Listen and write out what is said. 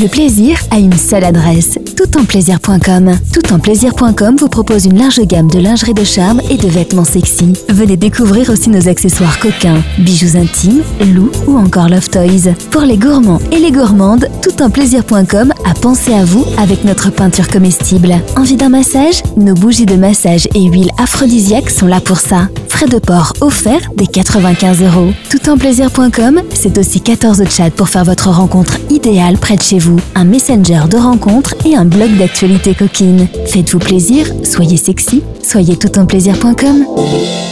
Le plaisir a une seule adresse, toutenplaisir.com. Toutenplaisir.com vous propose une large gamme de lingerie de charme et de vêtements sexy. Venez découvrir aussi nos accessoires coquins, bijoux intimes, loups ou encore love toys. Pour les gourmands et les gourmandes, toutenplaisir.com a pensé à vous avec notre peinture comestible. Envie d'un massage? Nos bougies de massage et huiles aphrodisiaques sont là pour ça. Frais de port offerts dès 95 euros. Toutenplaisir.com, c'est aussi 14 chats pour faire votre rencontre idéale près de chez vous. Un messenger de rencontre et un blog d'actualité coquine. Faites-vous plaisir, soyez sexy, soyez toutenplaisir.com.